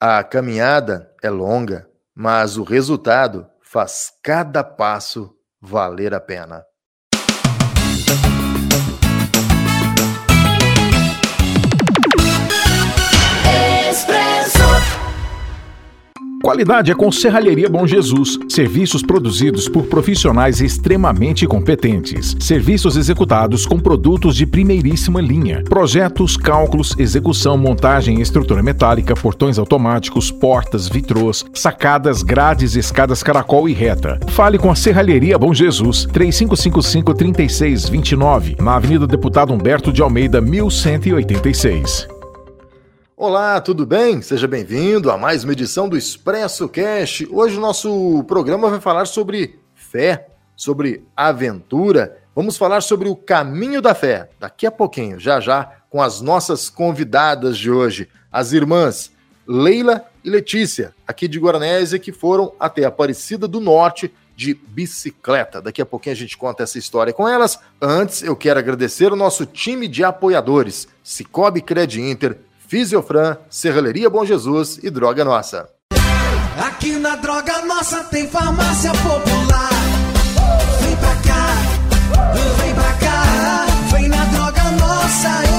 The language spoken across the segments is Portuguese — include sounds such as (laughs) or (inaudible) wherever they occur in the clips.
A caminhada é longa, mas o resultado faz cada passo valer a pena. Qualidade é com Serralheria Bom Jesus. Serviços produzidos por profissionais extremamente competentes. Serviços executados com produtos de primeiríssima linha. Projetos, cálculos, execução, montagem, estrutura metálica, portões automáticos, portas, vitrôs, sacadas, grades, escadas caracol e reta. Fale com a Serralheria Bom Jesus. 3555-3629. Na Avenida Deputado Humberto de Almeida, 1186. Olá, tudo bem? Seja bem-vindo a mais uma edição do Expresso Cash. Hoje o nosso programa vai falar sobre fé, sobre aventura. Vamos falar sobre o caminho da fé. Daqui a pouquinho, já já, com as nossas convidadas de hoje, as irmãs Leila e Letícia, aqui de Guaranésia, que foram até Aparecida do Norte de bicicleta. Daqui a pouquinho a gente conta essa história com elas. Antes, eu quero agradecer o nosso time de apoiadores, Cicobi Cred Inter, Fisiofran, Serralheria Bom Jesus e Droga Nossa. Aqui na Droga Nossa tem farmácia popular. Vem pra cá, vem pra cá, vem na Droga Nossa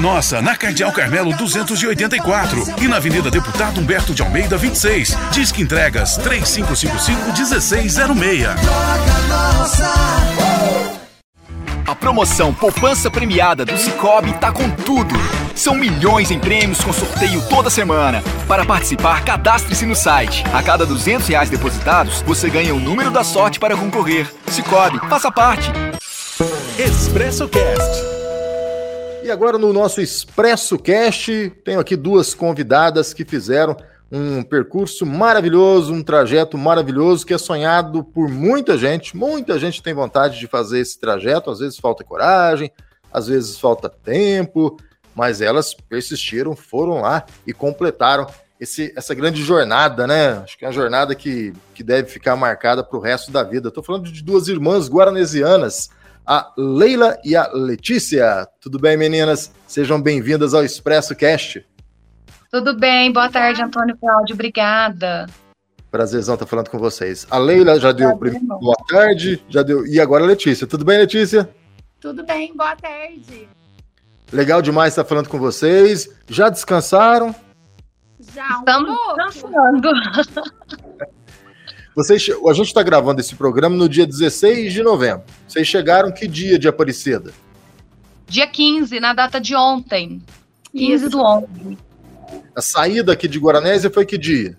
Nossa, na Cardeal Carmelo 284 e na Avenida Deputado Humberto de Almeida 26. Disque entregas 3555-1606. Droga Nossa. A promoção Poupança Premiada do Cicobi tá com tudo. São milhões em prêmios com sorteio toda semana. Para participar, cadastre-se no site. A cada 200 reais depositados, você ganha o número da sorte para concorrer. Cicobi, faça parte. Expresso Cast. E agora no nosso Expresso Cast, tenho aqui duas convidadas que fizeram um percurso maravilhoso, um trajeto maravilhoso que é sonhado por muita gente. Muita gente tem vontade de fazer esse trajeto, às vezes falta coragem, às vezes falta tempo, mas elas persistiram, foram lá e completaram esse, essa grande jornada, né? Acho que é uma jornada que, que deve ficar marcada para o resto da vida. Estou falando de duas irmãs guaranesianas, a Leila e a Letícia. Tudo bem, meninas? Sejam bem-vindas ao Expresso Cast. Tudo bem, boa tarde, Antônio Cláudio, obrigada. Prazerzão estar falando com vocês. A Leila já deu Prazer, boa tarde, já deu. E agora a Letícia. Tudo bem, Letícia? Tudo bem, boa tarde. Legal demais estar falando com vocês. Já descansaram? Já um Estamos pouco. dançando. (laughs) Vocês, a gente está gravando esse programa no dia 16 de novembro. Vocês chegaram que dia de Aparecida? Dia 15, na data de ontem. 15 Isso. do 11. A saída aqui de Guaranésia foi que dia?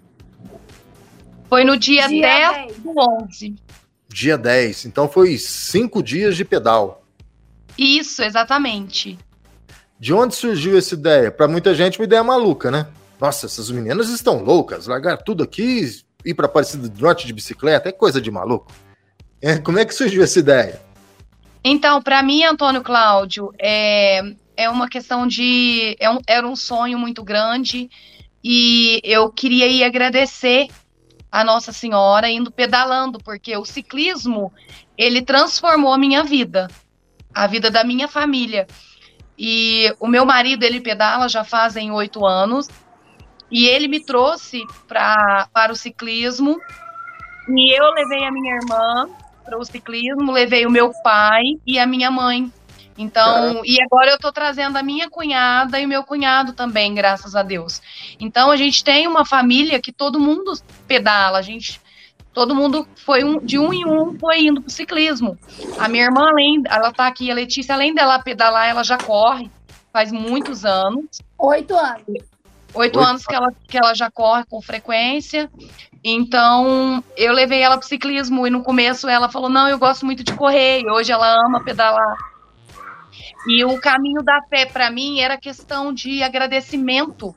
Foi no dia, Dia 10 10. do 11. Dia 10. Então foi cinco dias de pedal. Isso, exatamente. De onde surgiu essa ideia? Para muita gente, uma ideia maluca, né? Nossa, essas meninas estão loucas. Largar tudo aqui, ir para Aparecida do Norte de bicicleta, é coisa de maluco. É, como é que surgiu essa ideia? Então, para mim, Antônio Cláudio, é, é uma questão de. É um, era um sonho muito grande e eu queria ir agradecer a Nossa Senhora indo pedalando, porque o ciclismo ele transformou a minha vida, a vida da minha família. E o meu marido ele pedala já fazem oito anos e ele me trouxe pra, para o ciclismo e eu levei a minha irmã para o ciclismo, levei o meu pai e a minha mãe. Então, e agora eu estou trazendo a minha cunhada e o meu cunhado também, graças a Deus. Então, a gente tem uma família que todo mundo pedala, a gente todo mundo foi um, de um em um foi indo pro ciclismo. A minha irmã, além, ela tá aqui, a Letícia, além dela pedalar, ela já corre faz muitos anos. Oito anos. Oito Oito anos que ela, que ela já corre com frequência. Então, eu levei ela pro ciclismo e no começo ela falou: Não, eu gosto muito de correr. E hoje ela ama pedalar. E o caminho da fé para mim era questão de agradecimento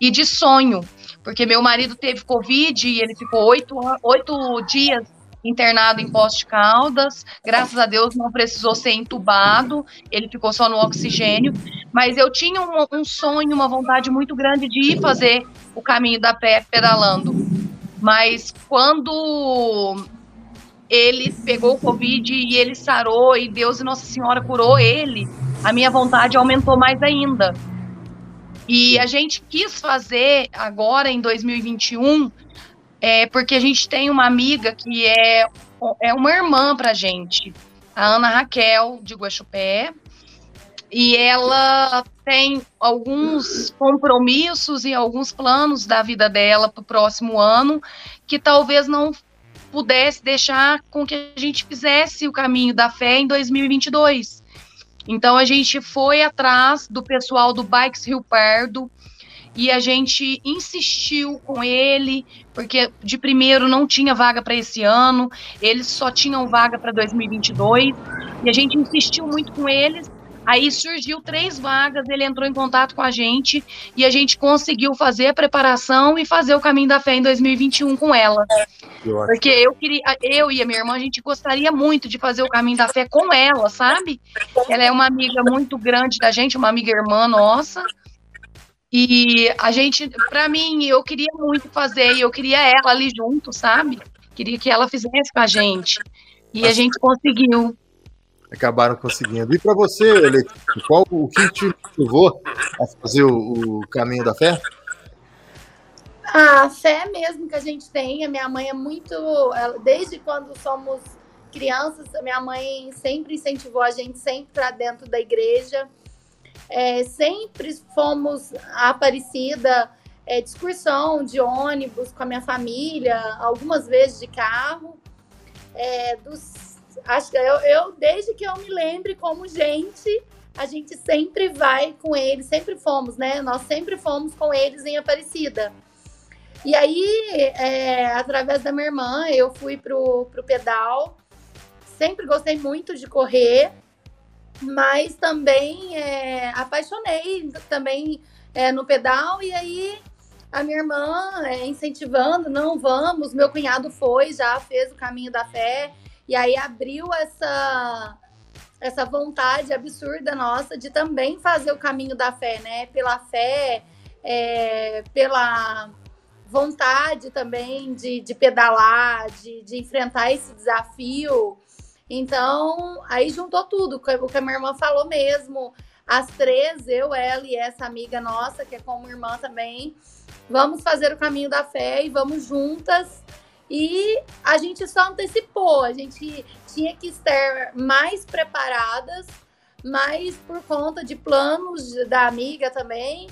e de sonho, porque meu marido teve Covid e ele ficou oito, oito dias internado em Poste Caldas. Graças a Deus não precisou ser entubado, ele ficou só no oxigênio. Mas eu tinha um, um sonho, uma vontade muito grande de ir fazer o caminho da fé pedalando. Mas quando ele pegou o Covid e ele sarou, e Deus e Nossa Senhora curou ele, a minha vontade aumentou mais ainda. E a gente quis fazer agora em 2021, é, porque a gente tem uma amiga que é, é uma irmã pra gente, a Ana Raquel de Guaxupé, e ela tem alguns compromissos e alguns planos da vida dela para o próximo ano que talvez não pudesse deixar com que a gente fizesse o caminho da fé em 2022. Então a gente foi atrás do pessoal do Bikes Rio Pardo e a gente insistiu com ele, porque de primeiro não tinha vaga para esse ano, eles só tinham vaga para 2022, e a gente insistiu muito com eles Aí surgiu três vagas, ele entrou em contato com a gente e a gente conseguiu fazer a preparação e fazer o caminho da fé em 2021 com ela. Eu Porque eu queria, eu e a minha irmã, a gente gostaria muito de fazer o caminho da fé com ela, sabe? Ela é uma amiga muito grande da gente, uma amiga irmã nossa. E a gente, para mim, eu queria muito fazer, e eu queria ela ali junto, sabe? Queria que ela fizesse com a gente. E a gente conseguiu acabaram conseguindo. E para você, Letícia, qual o que te motivou a fazer o, o, caminho da fé? A fé mesmo que a gente tem. A minha mãe é muito. Desde quando somos crianças, a minha mãe sempre incentivou a gente sempre para dentro da igreja. É, sempre fomos a Aparecida, é, excursão de ônibus com a minha família, algumas vezes de carro. É, dos acho que eu, eu, desde que eu me lembre como gente, a gente sempre vai com eles, sempre fomos, né? Nós sempre fomos com eles em Aparecida. E aí, é, através da minha irmã, eu fui pro, pro pedal. Sempre gostei muito de correr, mas também é, apaixonei também é, no pedal. E aí, a minha irmã é, incentivando, não vamos. Meu cunhado foi, já fez o caminho da fé. E aí abriu essa essa vontade absurda nossa de também fazer o caminho da fé, né? Pela fé, é, pela vontade também de, de pedalar, de, de enfrentar esse desafio. Então, aí juntou tudo, o que a minha irmã falou mesmo. As três, eu, ela e essa amiga nossa, que é como irmã também, vamos fazer o caminho da fé e vamos juntas e a gente só antecipou, a gente tinha que estar mais preparadas, mas por conta de planos da amiga também,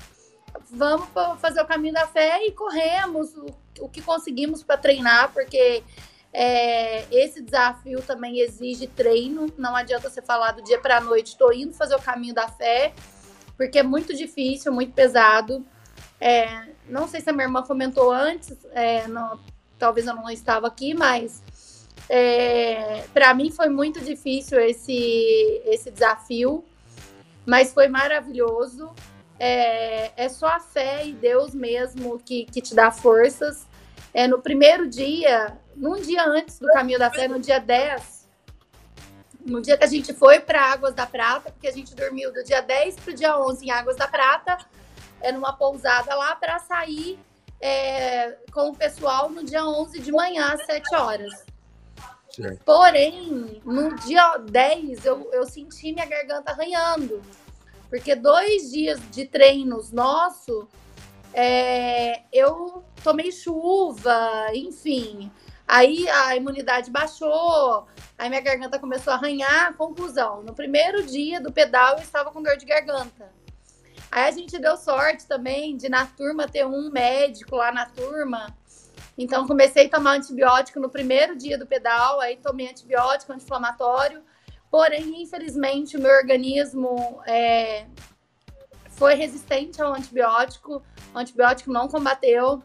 vamos fazer o caminho da fé e corremos o, o que conseguimos para treinar, porque é, esse desafio também exige treino. Não adianta você falar do dia para a noite, estou indo fazer o caminho da fé, porque é muito difícil, muito pesado. É, não sei se a minha irmã comentou antes, é, no, talvez eu não estava aqui, mas é, para mim foi muito difícil esse, esse desafio, mas foi maravilhoso. É, é só a fé e Deus mesmo que, que te dá forças. É, no primeiro dia, num dia antes do Caminho da Fé, no dia 10, no dia que a gente foi para Águas da Prata, porque a gente dormiu do dia 10 para o dia 11 em Águas da Prata, é numa pousada lá para sair é, com o pessoal no dia 11 de manhã, às 7 horas. Porém, no dia 10, eu, eu senti minha garganta arranhando. Porque dois dias de treinos nosso, é, eu tomei chuva, enfim. Aí a imunidade baixou, aí minha garganta começou a arranhar. Conclusão: no primeiro dia do pedal, eu estava com dor de garganta. Aí a gente deu sorte também de na turma ter um médico lá na turma. Então comecei a tomar antibiótico no primeiro dia do pedal, aí tomei antibiótico anti-inflamatório. Porém, infelizmente, o meu organismo é, foi resistente ao antibiótico. O antibiótico não combateu.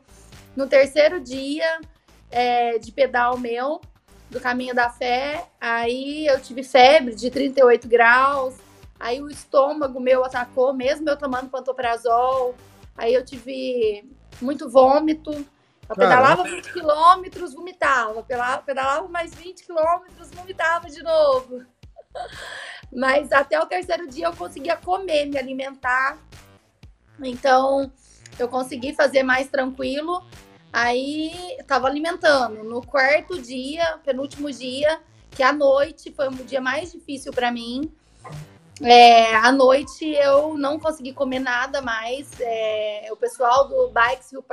No terceiro dia é, de pedal meu, do caminho da fé, aí eu tive febre de 38 graus, Aí o estômago meu atacou, mesmo eu tomando pantoprazol. Aí eu tive muito vômito. Eu pedalava 20 quilômetros, vomitava. Pedalava mais 20 quilômetros, vomitava de novo. (laughs) Mas até o terceiro dia eu conseguia comer, me alimentar. Então, eu consegui fazer mais tranquilo. Aí tava alimentando. No quarto dia, penúltimo dia, que à noite foi o dia mais difícil para mim. É, à noite eu não consegui comer nada mais. É, o pessoal do Bikes Rio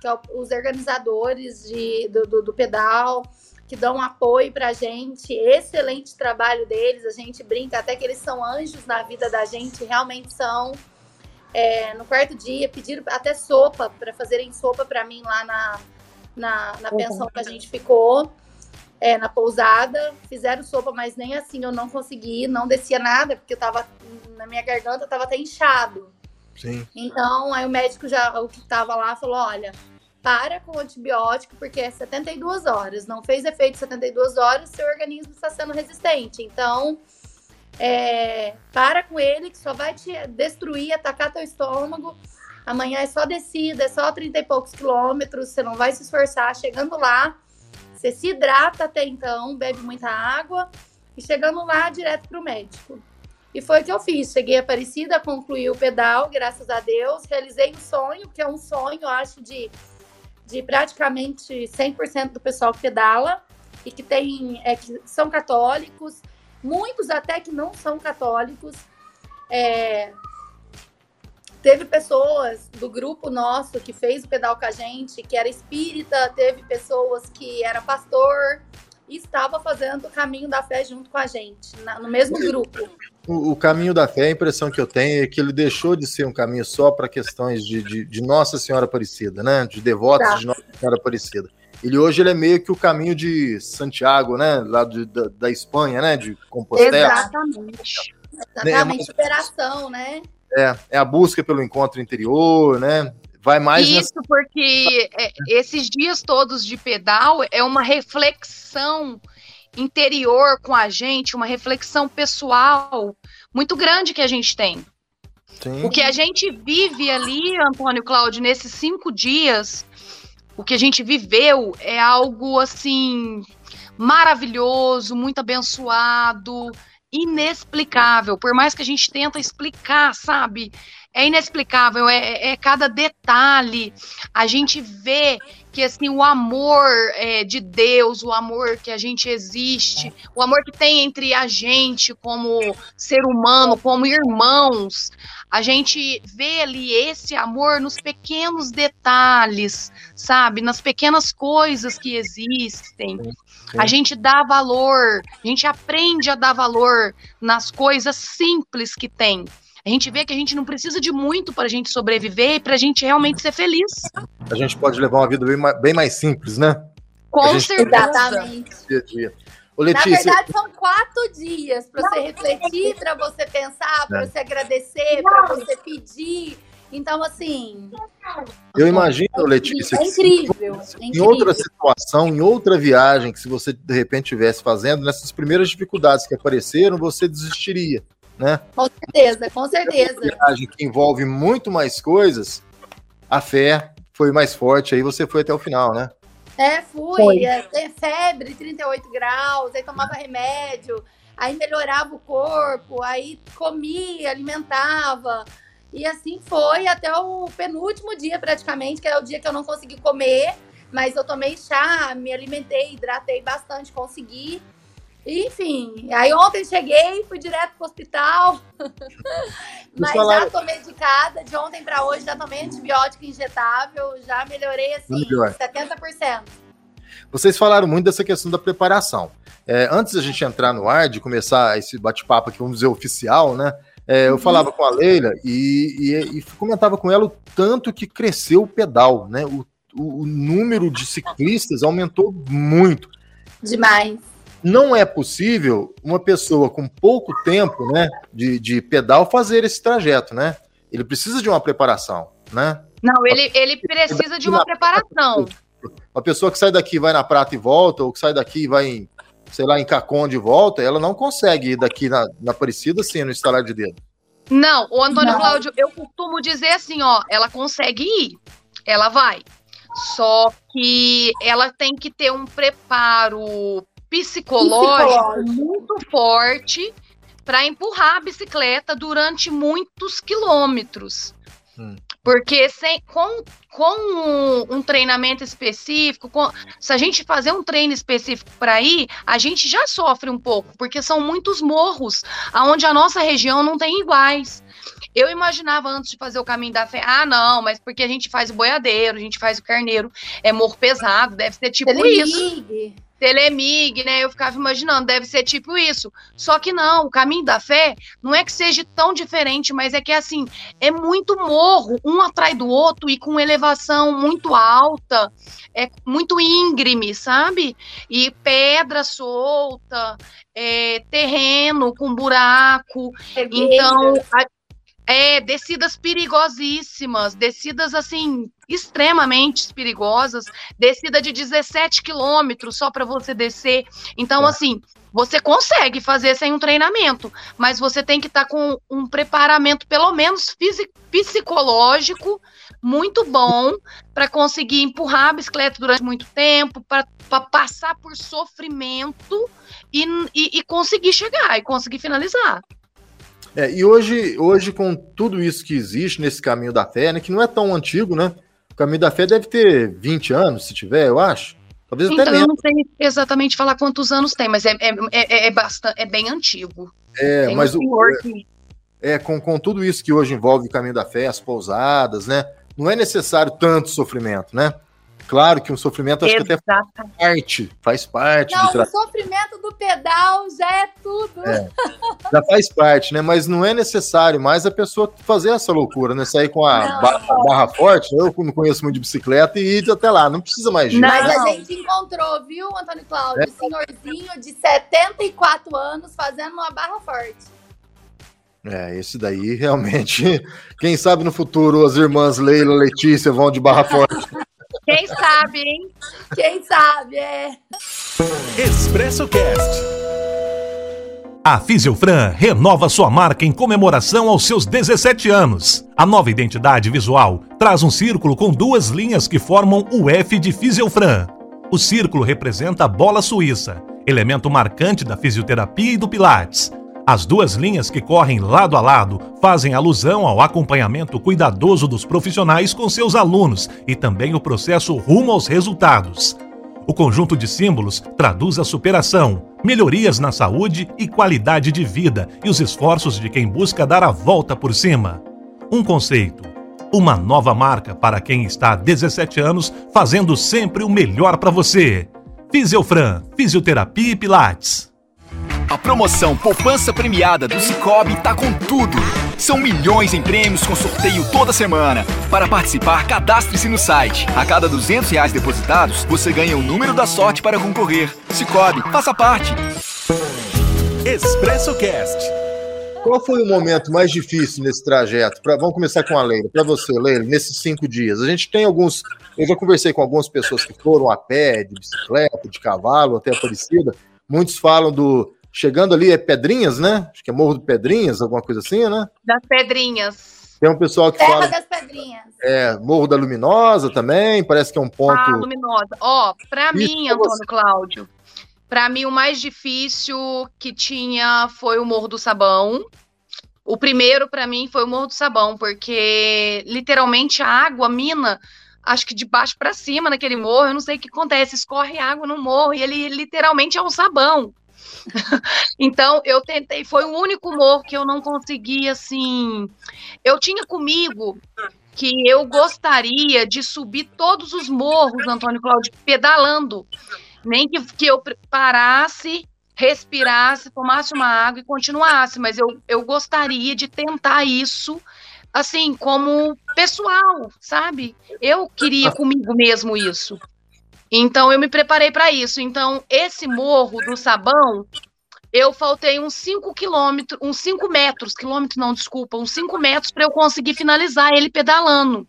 que é os organizadores de, do, do, do pedal, que dão apoio pra gente. Excelente trabalho deles. A gente brinca até que eles são anjos na vida da gente, realmente são. É, no quarto dia, pediram até sopa, para fazerem sopa para mim lá na, na, na pensão que a gente ficou é, na pousada, fizeram sopa, mas nem assim eu não consegui, não descia nada, porque eu tava, na minha garganta tava até inchado. Sim. Então, aí o médico já, o que tava lá, falou: olha, para com o antibiótico, porque é 72 horas. Não fez efeito 72 horas, seu organismo está sendo resistente. Então, é, para com ele, que só vai te destruir, atacar teu estômago. Amanhã é só descida, é só 30 e poucos quilômetros, você não vai se esforçar. Chegando lá, você se hidrata até então, bebe muita água e chegando lá, direto para o médico. E foi o que eu fiz. Cheguei Aparecida, concluí o pedal, graças a Deus. Realizei um sonho, que é um sonho, acho, de, de praticamente 100% do pessoal que pedala e que tem é, que são católicos, muitos até que não são católicos. É, Teve pessoas do grupo nosso que fez o pedal com a gente, que era espírita, teve pessoas que era pastor e estava fazendo o caminho da fé junto com a gente, na, no mesmo grupo. O, o, caminho da fé, a impressão que eu tenho é que ele deixou de ser um caminho só para questões de, de, de, Nossa Senhora Aparecida, né? De devotos tá. de Nossa Senhora Aparecida. Ele hoje ele é meio que o caminho de Santiago, né? Lá de, da, da Espanha, né? De Compostela. Exatamente. Exatamente, superação, né? É, é a busca pelo encontro interior, né? Vai mais. Isso, nessa... porque é, esses dias todos de pedal é uma reflexão interior com a gente, uma reflexão pessoal muito grande que a gente tem. Sim. O que a gente vive ali, Antônio Cláudio, nesses cinco dias, o que a gente viveu é algo assim maravilhoso, muito abençoado inexplicável. Por mais que a gente tenta explicar, sabe? É inexplicável, é, é cada detalhe. A gente vê que assim o amor é, de Deus, o amor que a gente existe, o amor que tem entre a gente como ser humano, como irmãos, a gente vê ali esse amor nos pequenos detalhes, sabe, nas pequenas coisas que existem. A gente dá valor, a gente aprende a dar valor nas coisas simples que tem. A gente vê que a gente não precisa de muito para a gente sobreviver e para a gente realmente ser feliz. A gente pode levar uma vida bem mais, bem mais simples, né? Com certeza. Exatamente. Dia a dia. Ô, Letícia, Na verdade, são quatro dias para você refletir, para você pensar, para é. você agradecer, para você pedir. Então, assim. Eu imagino, Letícia, é incrível, se, em outra situação, em outra viagem, que se você de repente estivesse fazendo, nessas primeiras dificuldades que apareceram, você desistiria, né? Com certeza, com certeza. Uma viagem que envolve muito mais coisas, a fé foi mais forte, aí você foi até o final, né? É, fui. É, febre, 38 graus, aí tomava remédio, aí melhorava o corpo, aí comia, alimentava. E assim foi até o penúltimo dia, praticamente, que é o dia que eu não consegui comer, mas eu tomei chá, me alimentei, hidratei bastante, consegui. Enfim, aí ontem cheguei, fui direto pro hospital, (laughs) mas já tô medicada, de ontem para hoje já tomei antibiótico injetável, já melhorei assim, Melhor. 70%. Vocês falaram muito dessa questão da preparação. É, antes da gente entrar no ar, de começar esse bate-papo aqui, vamos dizer, oficial, né? É, eu falava com a Leila e, e, e, comentava com ela o tanto que cresceu o pedal, né? O, o, o número de ciclistas aumentou muito. Demais. Não é possível uma pessoa com pouco tempo né, de, de pedal fazer esse trajeto, né? Ele precisa de uma preparação, né? Não, ele, ele precisa de uma preparação. Uma pessoa que sai daqui vai na prata e volta, ou que sai daqui e vai em sei lá, em Cacon de volta, ela não consegue ir daqui na, na Aparecida assim, no instalar de dedo. Não, o Antônio não. Cláudio, eu costumo dizer assim, ó, ela consegue ir, ela vai. Só que ela tem que ter um preparo psicológico, psicológico. muito forte para empurrar a bicicleta durante muitos quilômetros. Hum. Porque sem, com, com um, um treinamento específico, com, se a gente fazer um treino específico para ir, a gente já sofre um pouco, porque são muitos morros, aonde a nossa região não tem iguais. Eu imaginava antes de fazer o caminho da fé, ah, não, mas porque a gente faz o boiadeiro, a gente faz o carneiro, é morro pesado, deve ser tipo isso. Telemig, né? Eu ficava imaginando, deve ser tipo isso. Só que não, o caminho da fé não é que seja tão diferente, mas é que assim, é muito morro, um atrás do outro e com elevação muito alta, é muito íngreme, sabe? E pedra solta, é, terreno com buraco. Então, a, é, descidas perigosíssimas, descidas assim, extremamente perigosas, descida de 17 quilômetros só para você descer. Então, é. assim, você consegue fazer sem um treinamento, mas você tem que estar tá com um preparamento, pelo menos psicológico, muito bom para conseguir empurrar a bicicleta durante muito tempo, para passar por sofrimento e, e, e conseguir chegar e conseguir finalizar. É, e hoje, hoje, com tudo isso que existe nesse caminho da fé, né, que não é tão antigo, né? O caminho da fé deve ter 20 anos, se tiver, eu acho. Talvez então, até menos. Eu não sei exatamente falar quantos anos tem, mas é, é, é, é, bastante, é bem antigo. É, tem mas um o, é, é, com, com tudo isso que hoje envolve o caminho da fé, as pousadas, né? Não é necessário tanto sofrimento, né? Claro que um sofrimento acho Exatamente. que até faz parte, faz parte. Não, o sofrimento do pedal já é tudo. É, já faz parte, né? Mas não é necessário mais a pessoa fazer essa loucura, né? Sair com a barra, barra, forte, eu não conheço muito de bicicleta, e ir até lá, não precisa mais disso. Mas a gente encontrou, viu, Antônio Cláudio, é. senhorzinho de 74 anos fazendo uma barra forte. É, esse daí realmente. (laughs) Quem sabe no futuro as irmãs Leila e Letícia vão de barra forte. Quem sabe, hein? Quem sabe, é. Expresso Cast. A Fisiofran renova sua marca em comemoração aos seus 17 anos. A nova identidade visual traz um círculo com duas linhas que formam o F de Fisiofran. O círculo representa a bola suíça, elemento marcante da fisioterapia e do Pilates as duas linhas que correm lado a lado fazem alusão ao acompanhamento cuidadoso dos profissionais com seus alunos e também o processo rumo aos resultados. O conjunto de símbolos traduz a superação, melhorias na saúde e qualidade de vida e os esforços de quem busca dar a volta por cima. Um conceito, uma nova marca para quem está há 17 anos fazendo sempre o melhor para você. Fisiofran, Fisioterapia e Pilates. A promoção Poupança Premiada do Cicobi tá com tudo. São milhões em prêmios com sorteio toda semana. Para participar, cadastre-se no site. A cada 200 reais depositados, você ganha o número da sorte para concorrer. Cicobi, faça parte. Expresso Cast. Qual foi o momento mais difícil nesse trajeto? Pra, vamos começar com a Leila. Para você, Leila, nesses cinco dias. A gente tem alguns. Eu já conversei com algumas pessoas que foram a pé, de bicicleta, de cavalo, até Aparecida. Muitos falam do, chegando ali é Pedrinhas, né? Acho que é Morro do Pedrinhas, alguma coisa assim, né? Das Pedrinhas. Tem um pessoal que Terra fala. das Pedrinhas. É, Morro da Luminosa também, parece que é um ponto. Ah, Luminosa. Ó, oh, para mim, Antônio Cláudio, para mim o mais difícil que tinha foi o Morro do Sabão. O primeiro para mim foi o Morro do Sabão, porque literalmente a água, mina, acho que de baixo para cima naquele morro, eu não sei o que acontece, escorre água no morro e ele literalmente é um sabão. (laughs) então, eu tentei, foi o único humor que eu não consegui, assim. Eu tinha comigo que eu gostaria de subir todos os morros, Antônio Cláudio, pedalando. Nem que, que eu parasse, respirasse, tomasse uma água e continuasse, mas eu, eu gostaria de tentar isso, assim, como pessoal, sabe? Eu queria comigo mesmo isso. Então eu me preparei para isso. Então esse morro do Sabão, eu faltei uns 5 quilômetros, uns 5 metros, quilômetros não, desculpa, uns 5 metros para eu conseguir finalizar ele pedalando.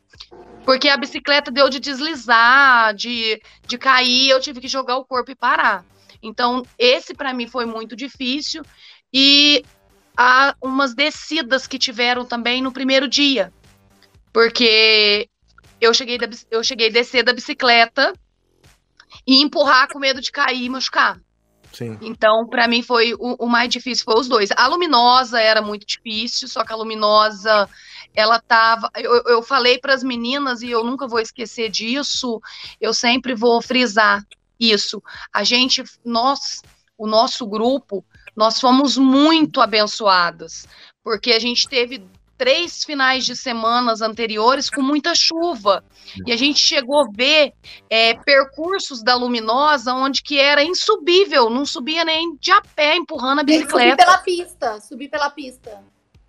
Porque a bicicleta deu de deslizar, de, de cair, eu tive que jogar o corpo e parar. Então, esse para mim foi muito difícil. E há umas descidas que tiveram também no primeiro dia. Porque eu cheguei, da, eu cheguei a descer da bicicleta e empurrar com medo de cair e machucar. Sim. Então, para mim, foi o, o, mais difícil foi os dois. A luminosa era muito difícil, só que a luminosa ela tava. Eu, eu falei para as meninas e eu nunca vou esquecer disso. Eu sempre vou frisar isso. A gente, nós, o nosso grupo, nós fomos muito abençoados, porque a gente teve três finais de semanas anteriores com muita chuva. E a gente chegou a ver é, percursos da Luminosa onde que era insubível, não subia nem de a pé empurrando a bicicleta. Subir pela pista, subir pela pista.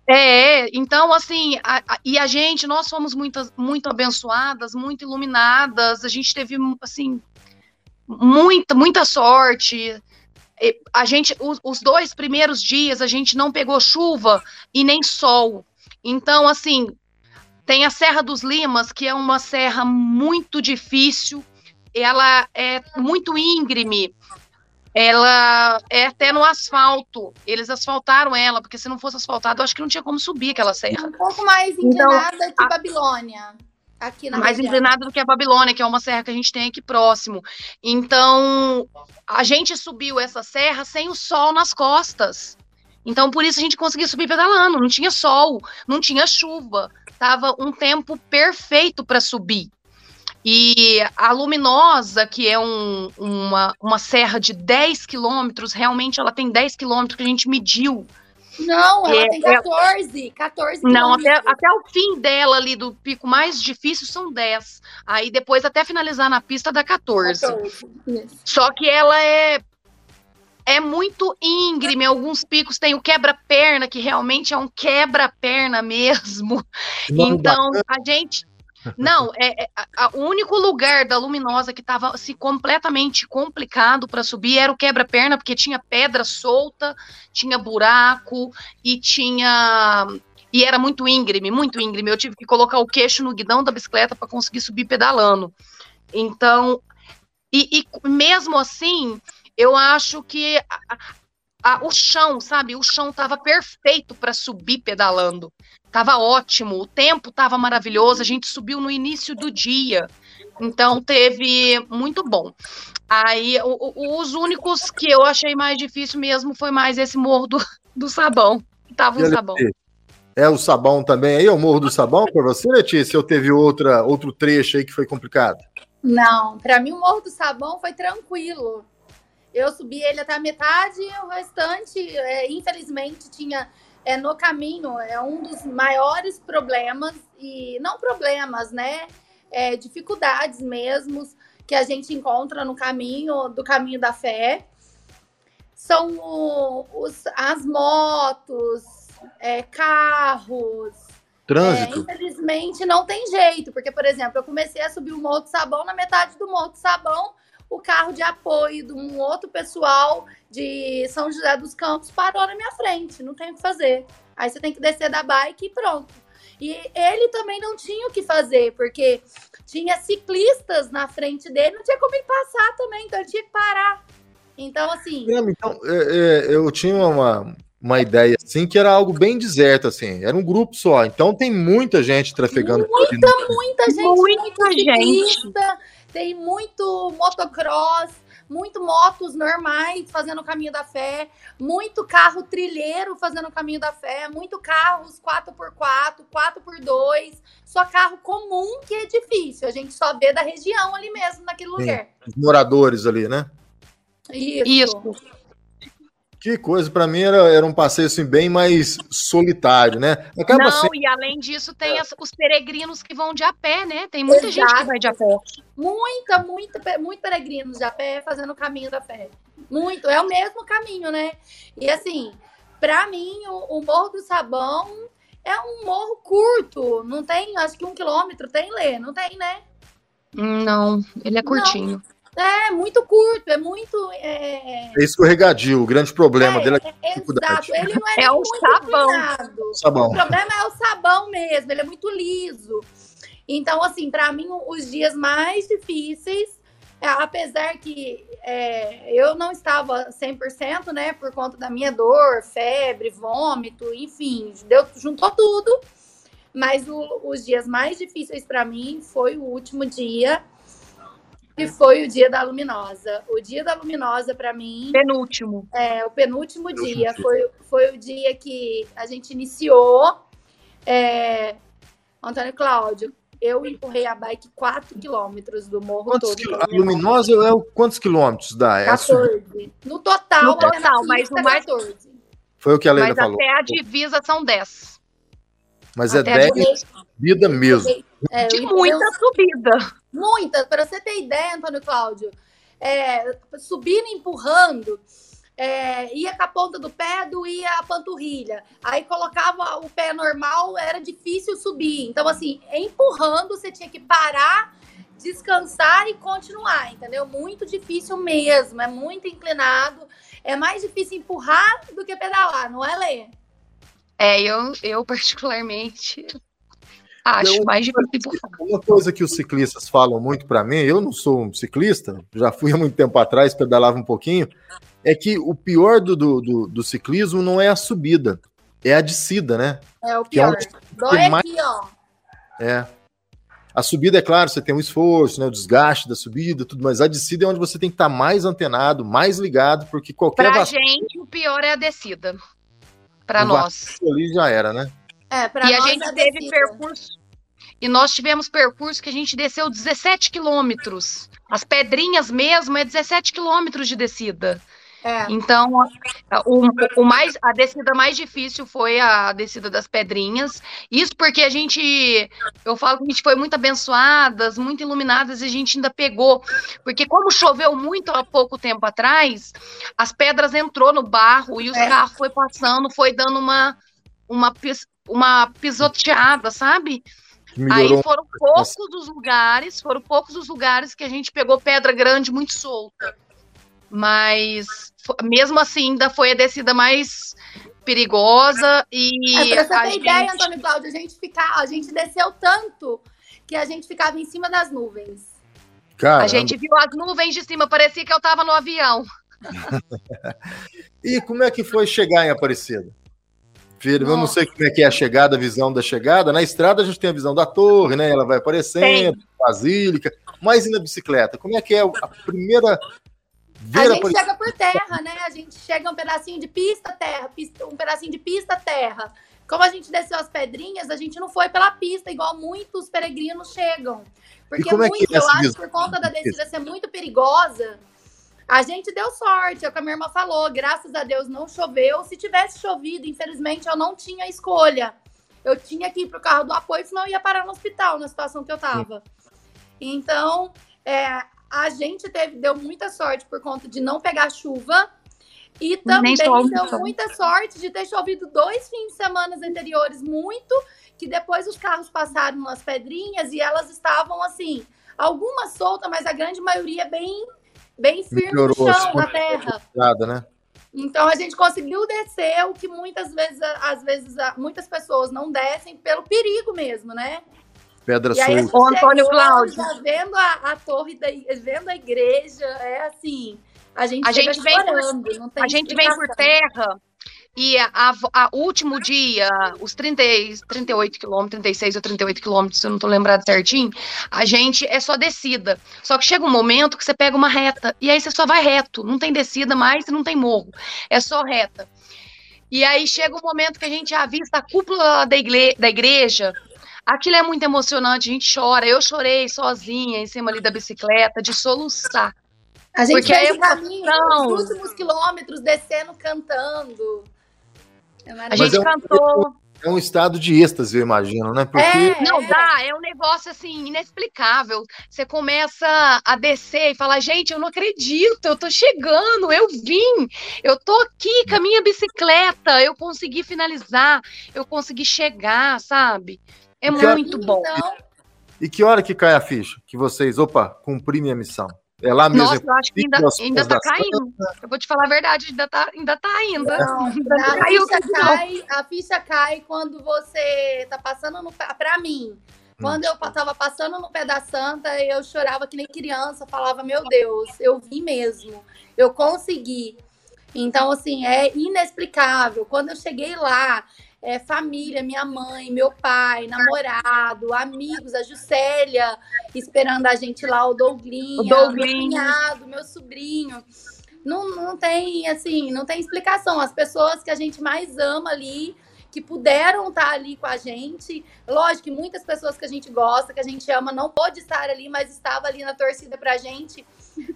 É, então assim, a, a, e a gente, nós fomos muito, muito abençoadas, muito iluminadas, a gente teve, assim, muita, muita sorte, a gente, os, dois primeiros dias a gente não pegou chuva e nem sol. Então, assim, tem a Serra dos Limas, que é uma serra muito difícil, ela é muito íngreme, ela é até no asfalto. Eles asfaltaram ela, porque se não fosse asfaltado, eu acho que não tinha como subir aquela serra. Um pouco mais então, inclinada então, que a... Babilônia. Aqui na mais inclinada do que a Babilônia, que é uma serra que a gente tem aqui próximo. Então, a gente subiu essa serra sem o sol nas costas. Então, por isso a gente conseguia subir pedalando. Não tinha sol, não tinha chuva. Tava um tempo perfeito para subir. E a Luminosa, que é um, uma, uma serra de 10 quilômetros, realmente ela tem 10 quilômetros que a gente mediu. Não, ela é, tem 14, 14 Não, até, até o fim dela ali, do pico mais difícil, são 10. Aí depois, até finalizar na pista, dá 14. 14 Só que ela é é muito íngreme. Alguns picos tem o quebra-perna, que realmente é um quebra-perna mesmo. (laughs) então, a gente. Não, é, é a, o único lugar da luminosa que estava assim, completamente complicado para subir era o quebra-perna, porque tinha pedra solta, tinha buraco e tinha. E era muito íngreme, muito íngreme. Eu tive que colocar o queixo no guidão da bicicleta para conseguir subir pedalando. Então, e, e mesmo assim, eu acho que a, a, o chão, sabe? O chão estava perfeito para subir pedalando. Tava ótimo, o tempo estava maravilhoso, a gente subiu no início do dia. Então teve muito bom. Aí o, o, os únicos que eu achei mais difícil mesmo foi mais esse morro do, (laughs) do sabão. Tava um sabão. É o sabão também aí, é o morro do sabão para você, Letícia? Ou teve outra, outro trecho aí que foi complicado? Não, para mim o morro do sabão foi tranquilo. Eu subi ele até a metade e o restante, é, infelizmente, tinha é, no caminho, é um dos maiores problemas, e não problemas, né? É, dificuldades mesmo que a gente encontra no caminho do caminho da fé. São os, as motos, é, carros, Trânsito. É, infelizmente não tem jeito, porque, por exemplo, eu comecei a subir o Morro do Sabão, na metade do Morro do Sabão, o carro de apoio de um outro pessoal de São José dos Campos parou na minha frente, não tem o que fazer. Aí você tem que descer da bike e pronto. E ele também não tinha o que fazer, porque tinha ciclistas na frente dele, não tinha como ele passar também, então ele tinha que parar. Então, assim. Então, é, é, eu tinha uma, uma ideia assim que era algo bem deserto, assim, era um grupo só. Então tem muita gente trafegando. Muita, muita gente. Muita gente tem muito motocross, muito motos normais fazendo o caminho da fé, muito carro trilheiro fazendo o caminho da fé, muito carros 4x4, 4x2, só carro comum que é difícil. A gente só vê da região ali mesmo, naquele lugar. Os moradores ali, né? Isso. Isso. Que coisa, para mim era, era um passeio assim, bem mais solitário, né? Acaba Não, sendo... e além disso, tem as, os peregrinos que vão de a pé, né? Tem muita Exato. gente que vai de a pé. Muita, muita, muito peregrinos de a pé fazendo o caminho da fé. Muito, é o mesmo caminho, né? E assim, para mim, o, o Morro do Sabão é um morro curto, não tem, acho que um quilômetro, tem, Lê? Não tem, né? Não, ele é curtinho. Não. É, muito curto, é muito. É, é escorregadio, o grande problema é, dele é, é Exato, ele não é, (laughs) é o sabão. sabão. O problema é o sabão mesmo, ele é muito liso. Então, assim, para mim, os dias mais difíceis, é, apesar que é, eu não estava 100%, né, por conta da minha dor, febre, vômito, enfim, deu, juntou tudo. Mas o, os dias mais difíceis para mim foi o último dia que foi o dia da luminosa. O dia da luminosa, para mim. Penúltimo. É, o penúltimo, penúltimo dia. Foi, foi o dia que a gente iniciou. É, Antônio Cláudio, eu empurrei a bike 4 quilômetros do morro Quantos todo. A luminosa é o... quantos quilômetros dá? É a sub- 14. No total, No total, mas o mais- 14. Foi o que a Leila Mas falou. até a divisa são 10. Mas é até a 10 vida mesmo. É, eu De empurrei muita uns- subida. Muitas, para você ter ideia, Antônio Cláudio, é, subindo, empurrando, é, ia com a ponta do pé, doía a panturrilha. Aí colocava o pé normal, era difícil subir. Então, assim, empurrando, você tinha que parar, descansar e continuar, entendeu? Muito difícil mesmo, é muito inclinado. É mais difícil empurrar do que pedalar, não é, Lê? É, eu, eu particularmente acho Eu- mais difícil. Uma coisa que os ciclistas falam muito para mim, eu não sou um ciclista, já fui há muito tempo atrás, pedalava um pouquinho, é que o pior do, do, do- do ciclismo não é a subida, é a descida, né? É o Que é pior. onde Dói mais- aqui, ó. É. A subida, é claro, você tem um esforço, né, o desgaste da subida, tudo, mas a descida é onde você tem que estar mais antenado, mais ligado, porque qualquer Pra vacilo gente, o pior é a descida. Pra Um nós. ali já era, né? É, pra E a nós gente é teve descida. percurso. E nós tivemos percurso que a gente desceu 17 quilômetros. As pedrinhas mesmo é 17 quilômetros de descida. É. Então, a- o, o mais, a descida mais difícil foi a descida das pedrinhas. Isso porque a gente, eu falo que a gente foi muito abençoadas, muito iluminadas, e a gente ainda pegou. Porque como choveu muito há pouco tempo atrás, as pedras entrou no barro e os É. carros foi passando, foi dando uma, uma, pis- uma pisoteada, sabe? Melhorou Aí foram poucos os lugares, foram poucos os lugares que a gente pegou pedra grande muito solta. Mas mesmo assim, ainda foi a descida mais perigosa e É, pra você a ter gente- ideia, Antônio Cláudio, a gente, ficar, a gente desceu tanto que a gente ficava em cima das nuvens. Cara, a gente viu as nuvens de cima, parecia que eu tava no avião. (laughs) E como é que foi chegar em Aparecida? Filho, eu não sei como é que é a chegada, a visão da chegada. Na estrada a gente tem a visão da torre, né? Ela vai aparecendo, Basílica. Mas e na bicicleta? Como é que é a primeira A ver gente Aparecida? chega por terra, né? A gente chega um pedacinho de pista, terra, pista- um pedacinho de pista, terra. Como a gente desceu as pedrinhas, a gente não foi pela pista, igual muitos peregrinos chegam. Porque é que muito, é eu essa acho, visão? por conta da descida ser muito perigosa, a gente deu sorte, é o que a minha irmã falou. Graças a Deus não choveu. Se tivesse chovido, infelizmente, eu não tinha escolha. Eu tinha que ir pro carro do apoio, senão eu ia parar no hospital na situação que eu tava. Então, é, a gente teve, deu muita sorte por conta de não pegar chuva. E também deu muita sorte de ter chovido dois fins de semana anteriores muito, que depois os carros passaram nas pedrinhas e elas estavam assim, algumas soltas, mas a grande maioria bem, bem firme Melhorou no chão, assim, na terra. Nada, né? Então a gente conseguiu descer, o que muitas vezes, às vezes, muitas pessoas não descem pelo perigo mesmo, né? Pedra E aí Antônio Cláudio. vendo a, a torre, da, vendo a igreja, é assim, a gente, A gente vem por- chorando, não tem A gente vem por terra e a, a- o último dia, os 30, e- 38 quilômetros, 36 ou 38 quilômetros, se eu não tô lembrado certinho, a gente é só descida. Só que chega um momento que você pega uma reta e aí você só vai reto, não tem descida mais e não tem morro, é só reta. E aí chega um momento que a gente avista a cúpula da, igle- da igreja. Aquilo é muito emocionante, a gente chora. Eu chorei sozinha em cima ali da bicicleta, de soluçar. A gente Porque fez o caminho, os últimos quilômetros, descendo, cantando. É A Mas gente é um- cantou. É um estado de êxtase, eu imagino, né? Porque É, Não dá, é um negócio assim, inexplicável. Você começa a descer e fala, gente, eu não acredito, eu tô chegando, eu vim, eu tô aqui com a minha bicicleta, eu consegui finalizar, eu consegui chegar, sabe? É muito bom. Então, E que hora que cai a ficha? Que vocês, opa, cumpri minha missão. É lá mesmo. Nossa, eu acho que ainda, ainda tá caindo. Eu vou te falar a verdade, ainda tá, ainda tá ainda. Não, (laughs) Ainda a, caiu ficha cai, a ficha cai quando você tá passando no pé. Pra mim, quando eu tava passando no pé da Santa, eu chorava que nem criança, falava: Meu Deus, eu vi mesmo, eu consegui. Então, assim, é inexplicável. Quando eu cheguei lá, é, família, minha mãe, meu pai, namorado, amigos, a Juscelia esperando a gente lá, o Douglinha, O Douglinho. meu cunhado, meu sobrinho. Não, não tem, assim, não tem explicação. As pessoas que a gente mais ama ali que puderam estar ali com a gente. Lógico que muitas pessoas que a gente gosta, que a gente ama, não pôde estar ali, mas estava ali na torcida pra gente.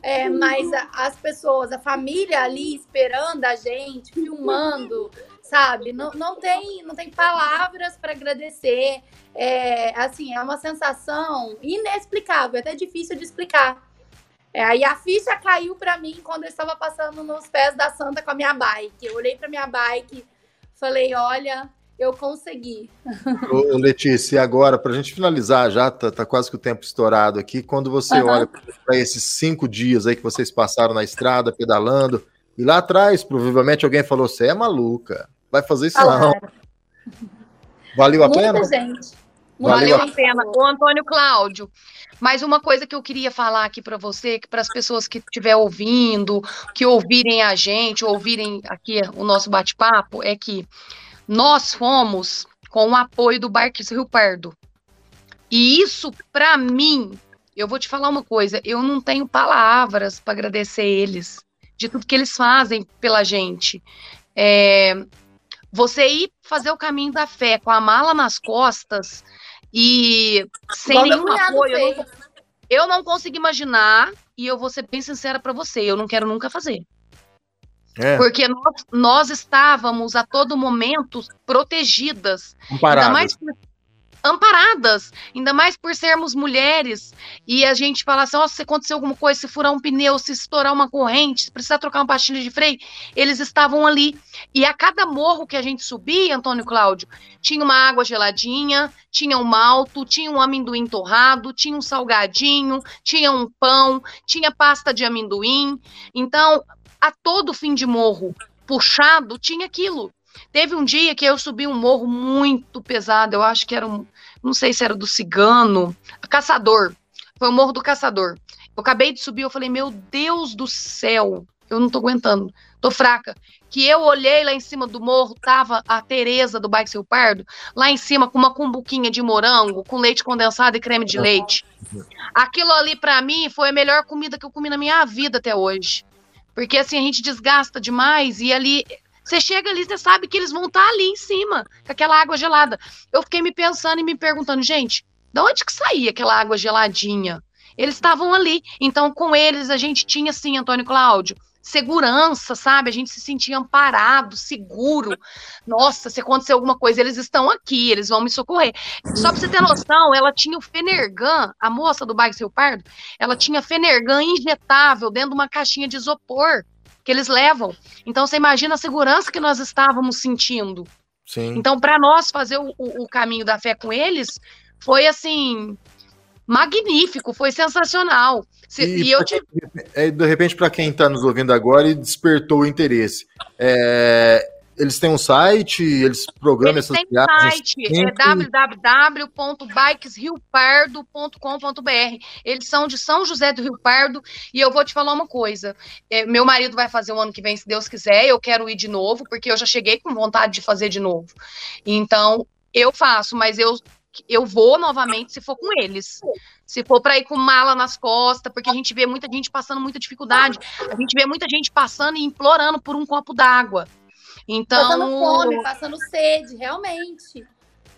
É, mas a, as pessoas, a família ali esperando a gente, filmando, sabe? Não, não, tem, não tem palavras para agradecer. É, assim, é uma sensação inexplicável, é até difícil de explicar. É, aí a ficha caiu para mim quando eu estava passando nos pés da Santa com a minha bike. Eu olhei para minha bike, falei, olha, eu consegui. Ô, Letícia, e agora, para a gente finalizar já, tá, tá, quase que o tempo estourado aqui, quando você uhum. olha para esses cinco dias aí que vocês passaram na estrada, pedalando, e lá atrás, provavelmente alguém falou, você é maluca, vai fazer isso não. Valeu a Muita pena? gente. Valeu, Valeu a pena. O Antônio Cláudio, mas uma coisa que eu queria falar aqui para você, que para as pessoas que estiver ouvindo, que ouvirem a gente, ouvirem aqui o nosso bate-papo, é que nós fomos com o apoio do Barques Rio Pardo. E isso, para mim, eu vou te falar uma coisa, eu não tenho palavras para agradecer eles, de tudo que eles fazem pela gente. É, você ir fazer o caminho da fé com a mala nas costas e sem nenhum apoio. Eu não, eu não consigo imaginar, e eu vou ser bem sincera para você, eu não quero nunca fazer. É. Porque nós, nós, estávamos a todo momento protegidas. Ainda mais amparadas, ainda mais por sermos mulheres, e a gente fala assim, oh, se acontecer alguma coisa, se furar um pneu, se estourar uma corrente, se precisar trocar uma pastilha de freio, eles estavam ali. E a cada morro que a gente subia, Antônio Cláudio, tinha uma água geladinha, tinha um malto, tinha um amendoim torrado, tinha um salgadinho, tinha um pão, tinha pasta de amendoim. Então, a todo fim de morro puxado, tinha aquilo. Teve um dia que eu subi um morro muito pesado, eu acho que era um, não sei se era do cigano, caçador. Foi o morro do caçador. Eu acabei de subir, eu falei, meu Deus do céu, eu não tô aguentando, tô fraca. Que eu olhei lá em cima do morro, tava a Tereza do Bike Seu Pardo, lá em cima com uma cumbuquinha de morango, com leite condensado e creme de leite. Aquilo ali para mim foi a melhor comida que eu comi na minha vida até hoje. Porque assim, a gente desgasta demais e ali você chega ali, você sabe que eles vão estar tá ali em cima, com aquela água gelada. Eu fiquei me pensando e me perguntando, gente, de onde que saía aquela água geladinha? Eles estavam ali. Então, com eles, a gente tinha, sim, Antônio Cláudio, segurança, sabe? A gente se sentia amparado, seguro. Nossa, se acontecer alguma coisa, eles estão aqui, eles vão me socorrer. Só pra você ter noção, ela tinha o Fenergan, a moça do bairro Seu Pardo, ela tinha Fenergan injetável dentro de uma caixinha de isopor que eles levam. Então você imagina a segurança que nós estávamos sentindo. Sim. Então, para nós fazer o, o, o, caminho da fé com eles, foi assim magnífico, foi sensacional. Se, e, e eu te... é, de repente, para quem está nos ouvindo agora e despertou o interesse, é, eles têm um site, eles programam eles essas têm viagens. site, é www.bikesriopardo.com.br. Eles são de São José do Rio Pardo e eu vou te falar uma coisa. É, meu marido vai fazer o ano que vem, se Deus quiser. Eu quero ir de novo porque eu já cheguei com vontade de fazer de novo. Então eu faço, mas eu eu vou novamente se for com eles. Se for para ir com mala nas costas, porque a gente vê muita gente passando muita dificuldade, a gente vê muita gente passando e implorando por um copo d'água. Então, passando fome, passando sede, realmente.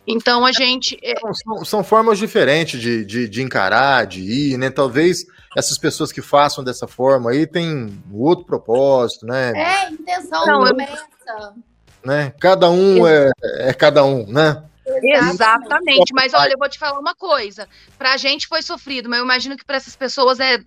Então a gente. É são, são, formas diferentes de, de, de, encarar, de ir, né? Talvez essas pessoas que façam dessa forma aí têm outro propósito, né? É, intenção, Não, promessa. Né? Cada um é, é cada um, né? Exatamente, mas olha, eu vou te falar uma coisa. Pra gente foi sofrido, mas eu imagino que para essas pessoas é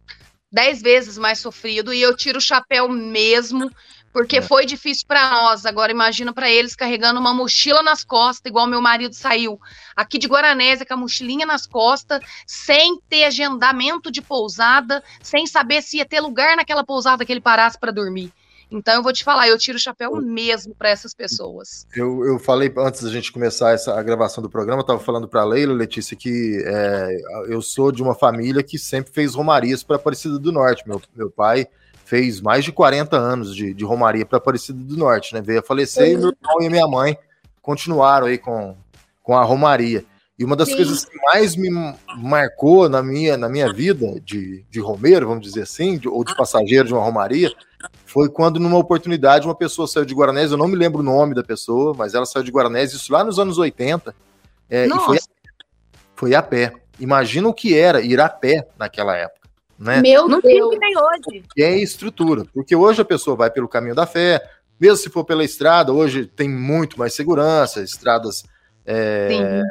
dez vezes mais sofrido e eu tiro o chapéu mesmo porque é. foi difícil para nós. Agora imagina para eles carregando uma mochila nas costas, igual meu marido saiu aqui de Guaranésia com a mochilinha nas costas, sem ter agendamento de pousada, sem saber se ia ter lugar naquela pousada que ele parasse para dormir. Então eu vou te falar, eu tiro o chapéu mesmo para essas pessoas. Eu, eu falei antes da gente começar essa, a gravação do programa, eu estava falando para a Leila, Letícia, que é, eu sou de uma família que sempre fez romarias para Aparecida do Norte. Meu, meu pai fez mais de 40 anos de, de Romaria para Aparecida do Norte, né? Veio a falecer e meu irmão e minha mãe continuaram aí com, com a Romaria. E uma das Sim. coisas que mais me marcou na minha, na minha vida de, de Romeiro, vamos dizer assim, de, ou de passageiro de uma Romaria, foi quando, numa oportunidade, uma pessoa saiu de Guaranés, eu não me lembro o nome da pessoa, mas ela saiu de Guaranés, isso lá nos anos 80, é, e foi, foi a pé. Imagina o que era ir a pé naquela época. Né? Meu não Deus. que nem hoje. Que é estrutura, porque hoje a pessoa vai pelo caminho da fé, mesmo se for pela estrada, hoje tem muito mais segurança, estradas é,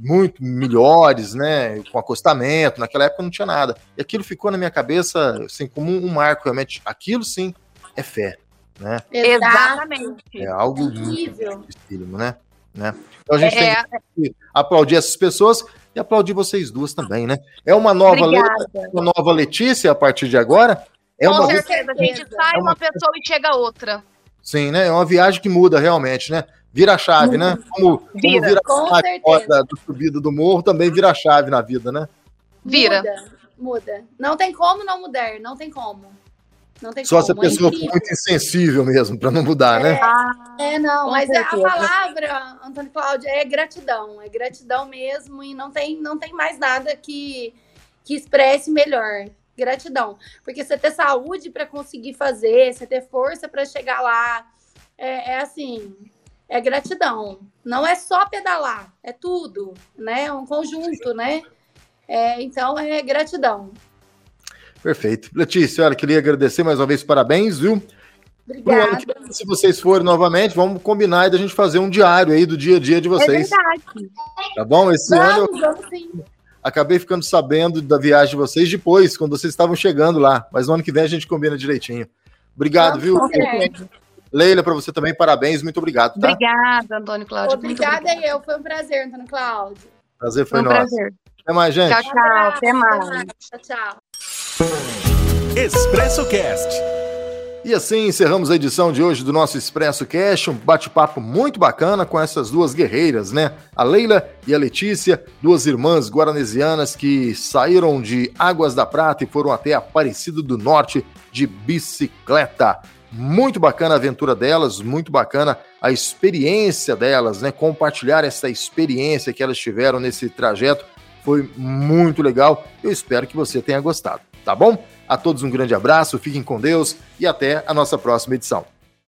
muito melhores, né? Com acostamento. Naquela época não tinha nada. E aquilo ficou na minha cabeça assim, como um marco, realmente. Aquilo sim é fé. Né? Exatamente. É algo incrível, né? Né? Então a gente é... tem que aplaudir essas pessoas e aplaudir vocês duas também, né? É uma nova uma nova Letícia a partir de agora. É Com uma certeza, a gente sai é uma... uma pessoa e chega outra. Sim, né? É uma viagem que muda realmente, né? Vira a chave, né? Como vira, como vira a chave da, do subido do morro, também vira a chave na vida, né? Vira. Muda, muda. Não tem como não mudar, não tem como. Não tem Só como. se a é pessoa for muito insensível mesmo, para não mudar, é, né? É, não, mas a palavra, Antônio Cláudio, é gratidão. É gratidão mesmo e não tem, não tem mais nada que, que expresse melhor. Gratidão. Porque você ter saúde para conseguir fazer, você ter força para chegar lá, é, é assim, é gratidão. Não é só pedalar, é tudo, né? É um conjunto, né? É, então é gratidão. Perfeito. Letícia, olha, queria agradecer mais uma vez, parabéns, viu? Obrigada. se vocês forem novamente, vamos combinar e da gente fazer um diário aí do dia a dia de vocês. É verdade. Tá bom? Esse vamos, ano eu vamos sim. acabei ficando sabendo da viagem de vocês depois, quando vocês estavam chegando lá. Mas no ano que vem a gente combina direitinho. Obrigado, vamos, viu? Leila, para você também, parabéns, muito obrigado. Tá? Obrigada, Antônio Cláudio. Obrigada eu, foi um prazer, Antônio Cláudio. Prazer foi, foi um nosso. Prazer. Até mais, gente. Tchau, tchau. Até mais. Tchau, tchau. Expresso Cast. E assim encerramos a edição de hoje do nosso Expresso Cast, um bate-papo muito bacana com essas duas guerreiras, né? A Leila e a Letícia, duas irmãs guaranesianas que saíram de Águas da Prata e foram até Aparecido do Norte de bicicleta. Muito bacana a aventura delas, muito bacana a experiência delas, né? Compartilhar essa experiência que elas tiveram nesse trajeto foi muito legal. Eu espero que você tenha gostado, tá bom? A todos um grande abraço, fiquem com Deus e até a nossa próxima edição.